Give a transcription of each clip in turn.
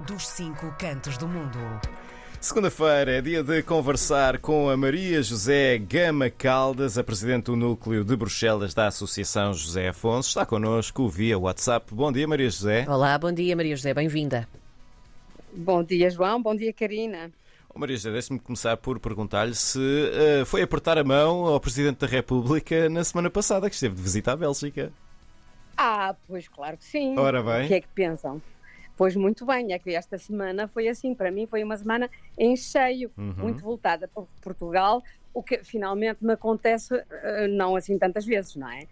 dos cinco cantos do mundo. Segunda-feira é dia de conversar com a Maria José Gama Caldas, a Presidente do Núcleo de Bruxelas da Associação José Afonso. Está connosco via WhatsApp. Bom dia, Maria José. Olá, bom dia, Maria José, bem-vinda. Bom dia, João. Bom dia, Karina. Oh, Maria José, deixe-me começar por perguntar-lhe se uh, foi apertar a mão ao Presidente da República na semana passada, que esteve de visita à Bélgica. Ah, pois claro que sim. Ora bem. O que é que pensam? Pois muito bem, é que esta semana foi assim, para mim foi uma semana em cheio, Uhum. muito voltada para Portugal, o que finalmente me acontece eh, não assim tantas vezes, não é?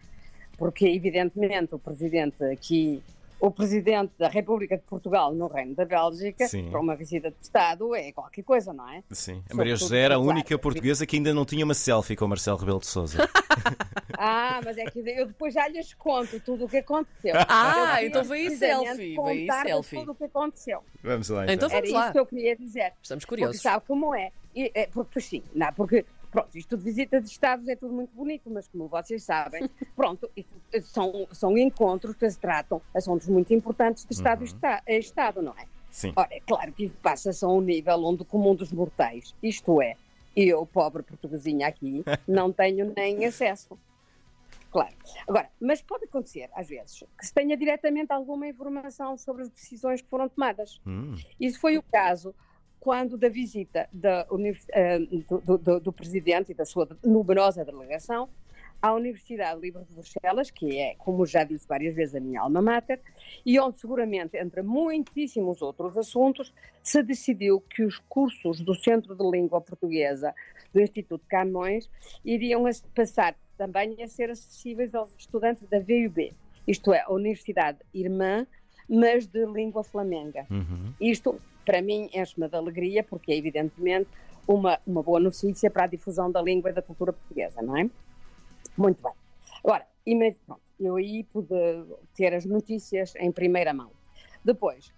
Porque evidentemente o presidente aqui, o presidente da República de Portugal no Reino da Bélgica, Sim. para uma visita de Estado é qualquer coisa, não é? Sim. A Sobretudo, Maria José era a única portuguesa que ainda não tinha uma selfie com o Marcelo Rebelo de Sousa. Ah, mas é que eu depois já lhes conto tudo o que aconteceu. Ah, Eu então precisamente selfie, contar-vos selfie. tudo o que aconteceu. Vamos lá então. Então Era vamos isso lá, que eu queria dizer. estamos Porque curiosos. sabe como é? E, é porque sim, não, porque pronto, isto de visita de Estados é tudo muito bonito, mas como vocês sabem, pronto, eh, são, são encontros que se tratam assuntos muito importantes de Estado, e esta- eh, Estado, não é? Sim. Ora, é claro que passa-se a um nível onde o comum dos mortais, isto é, eu, pobre portuguesinha aqui, não tenho nem acesso. Claro. Agora, mas pode acontecer, às vezes, que se tenha diretamente alguma informação sobre as decisões que foram tomadas. Hum, Isso foi o caso quando da visita da eh, do, do- do- presidente e da sua numerosa delegação à Universidade Livre de Bruxelas, que é, como já disse várias vezes, a minha alma mater, e onde seguramente, entre muitíssimos outros assuntos, se decidiu que os cursos do Centro de Língua Portuguesa do Instituto Camões iriam passar também a ser acessíveis aos estudantes da VUB, isto é, a Universidade Irmã, mas de língua flamenga. uhum. Isto, para mim, enche-me de alegria, porque é evidentemente uma, uma boa notícia para a difusão da língua e da cultura portuguesa, não é? Muito bem. Agora, eu aí pude ter as notícias em primeira mão. Depois,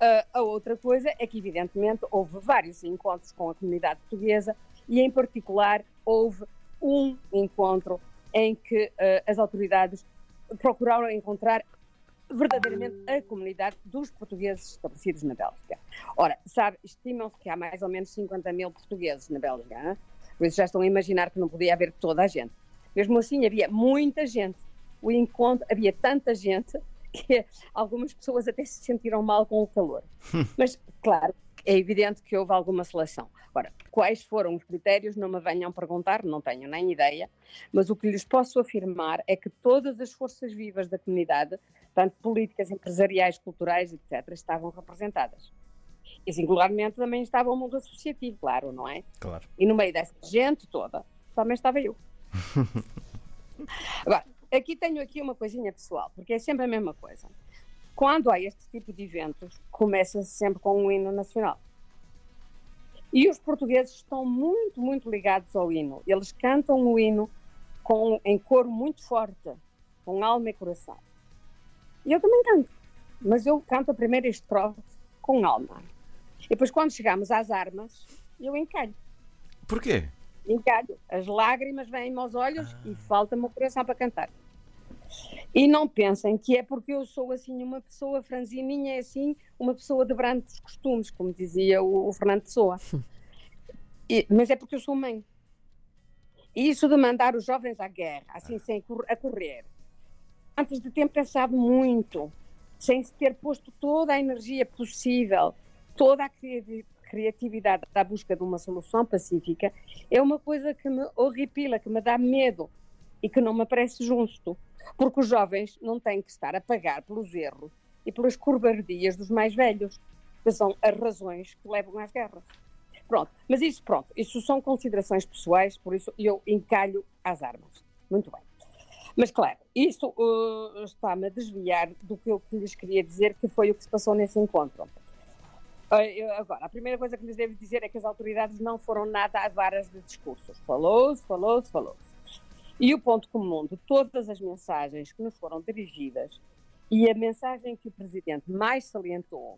a- a outra coisa é que, evidentemente, houve vários encontros com a comunidade portuguesa e, em particular, houve um encontro em que eh, as autoridades procuraram encontrar verdadeiramente a comunidade dos portugueses estabelecidos na Bélgica. Ora, sabe, estimam-se que há mais ou menos 50 mil portugueses na Bélgica, por isso já estão a imaginar que não podia haver toda a gente. Mesmo assim, havia muita gente. O encontro, havia tanta gente que algumas pessoas até se sentiram mal com o calor. Mas, claro, é evidente que houve alguma seleção. Agora, quais foram os critérios, não me venham perguntar, não tenho nem ideia, mas o que lhes posso afirmar é que todas as forças vivas da comunidade, tanto políticas, empresariais, culturais, etc., estavam representadas. E singularmente também estava o mundo associativo, claro, não é? Claro. E no meio dessa gente toda, também estava eu. Agora, aqui tenho aqui uma coisinha pessoal, porque é sempre a mesma coisa. Quando há este tipo de eventos, começa-se sempre com um hino nacional. E os portugueses estão muito, muito ligados ao hino. Eles cantam o hino com, em coro muito forte, com alma e coração. E eu também canto, mas eu canto a primeira estrofe com alma. E depois, quando chegamos às armas, eu encalho Porquê? encalho. As lágrimas vêm-me aos olhos e falta-me o coração para cantar. E não pensem que é porque eu sou assim uma pessoa franzininha, é assim uma pessoa de brancos costumes, como dizia o, o Fernando Pessoa. E- mas é porque eu sou mãe. E isso de mandar os jovens à guerra, assim, sem a correr, antes de ter pensado muito, sem se ter posto toda a energia possível, toda a criati- criatividade à busca de uma solução pacífica, é uma coisa que me horripila, que me dá medo e que não me parece justo. Porque os jovens não têm que estar a pagar pelos erros e pelas covardias dos mais velhos, que são as razões que levam às guerras. Pronto, mas isso, pronto, isso são considerações pessoais, por isso eu encalho às armas. Muito bem. Mas claro, isto uh, está-me a desviar do que eu lhes queria dizer, que foi o que se passou nesse encontro. Eu- Agora, a primeira coisa que lhes devo dizer é que as autoridades não foram nada avaras de discursos. Falou-se, falou-se, falou-se. E o ponto comum de todas as mensagens que nos foram dirigidas e a mensagem que o Presidente mais salientou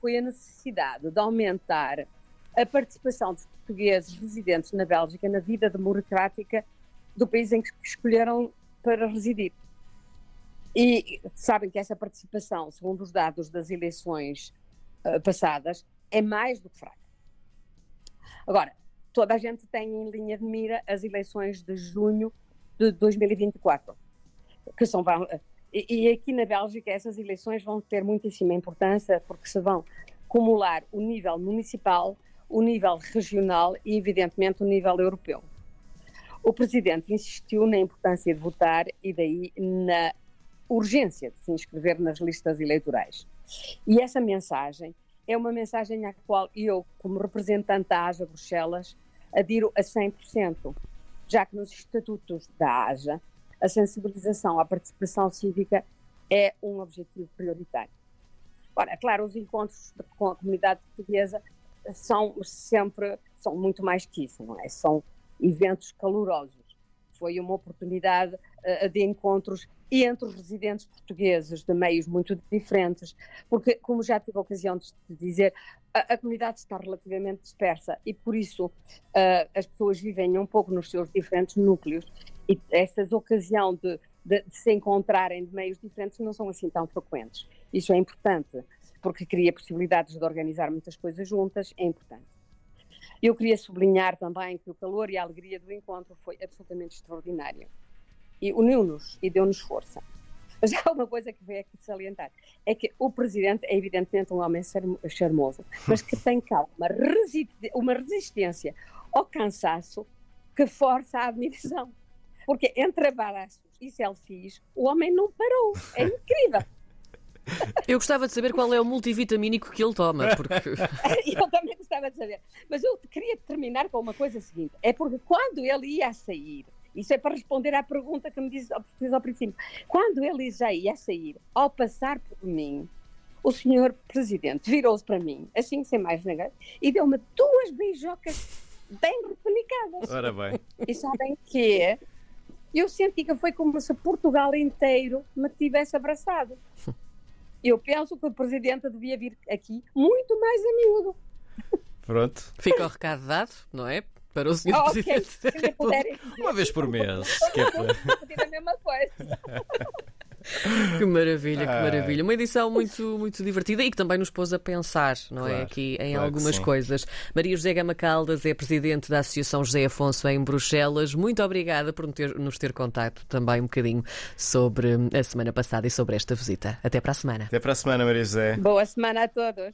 foi a necessidade de aumentar a participação dos portugueses residentes na Bélgica na vida democrática do país em que escolheram para residir. E sabem que essa participação, segundo os dados das eleições uh, passadas é mais do que fraca. Agora, toda a gente tem em linha de mira as eleições de junho de 2024, que são e, e aqui na Bélgica essas eleições vão ter muitíssima importância porque se vão acumular o nível municipal, o nível regional e, evidentemente, o nível europeu. O Presidente insistiu na importância de votar e daí na urgência de se inscrever nas listas eleitorais. E essa mensagem é uma mensagem à qual eu, como representante da AJA Bruxelas, adiro a 100%, já que nos estatutos da AJA a sensibilização à participação cívica é um objetivo prioritário. Ora, é claro, os encontros com a comunidade portuguesa são sempre, são muito mais que isso, não é? São eventos calorosos. Foi uma oportunidade de encontros entre os residentes portugueses de meios muito diferentes, porque, como já tive a ocasião de dizer, a, a comunidade está relativamente dispersa e, por isso, uh, as pessoas vivem um pouco nos seus diferentes núcleos e essas ocasiões de, de, de, se encontrarem de meios diferentes não são assim tão frequentes. Isso é importante, porque cria possibilidades de organizar muitas coisas juntas, é importante. Eu queria sublinhar também que o calor e a alegria do encontro foi absolutamente extraordinário. E uniu-nos e deu-nos força. Mas há uma coisa que veio aqui salientar: é que o presidente é evidentemente um homem charmoso, mas que tem calma, uma resistência ao cansaço que força a admiração. Porque entre abraços e selfies, o homem não parou. É incrível. Eu gostava de saber qual é o multivitamínico que ele toma. Porque... eu também gostava de saber. Mas eu queria terminar com uma coisa seguinte: é porque quando ele ia sair, isso é para responder à pergunta que me disse ao princípio, quando ele já ia sair, ao passar por mim, o senhor presidente virou-se para mim, assim sem mais negar, e deu-me duas beijocas bem repenicadas. Ora bem. E sabem que eu senti que foi como se Portugal inteiro me tivesse abraçado. Eu penso que o presidente devia vir aqui muito mais a miúdo. Pronto. Fica o recado dado, não é? Para o senhor oh, presidente. Okay. Uma vez por mês. Que é para... a mesma coisa. Que maravilha, que maravilha. Uma edição muito, muito divertida e que também nos pôs a pensar, não é, claro, é? Aqui em claro algumas coisas. Maria José Gama Caldas é presidente da Associação José Afonso em Bruxelas. Muito obrigada por nos ter contado também um bocadinho sobre a semana passada e sobre esta visita. Até para a semana. Até para a semana, Maria José. Boa semana a todos.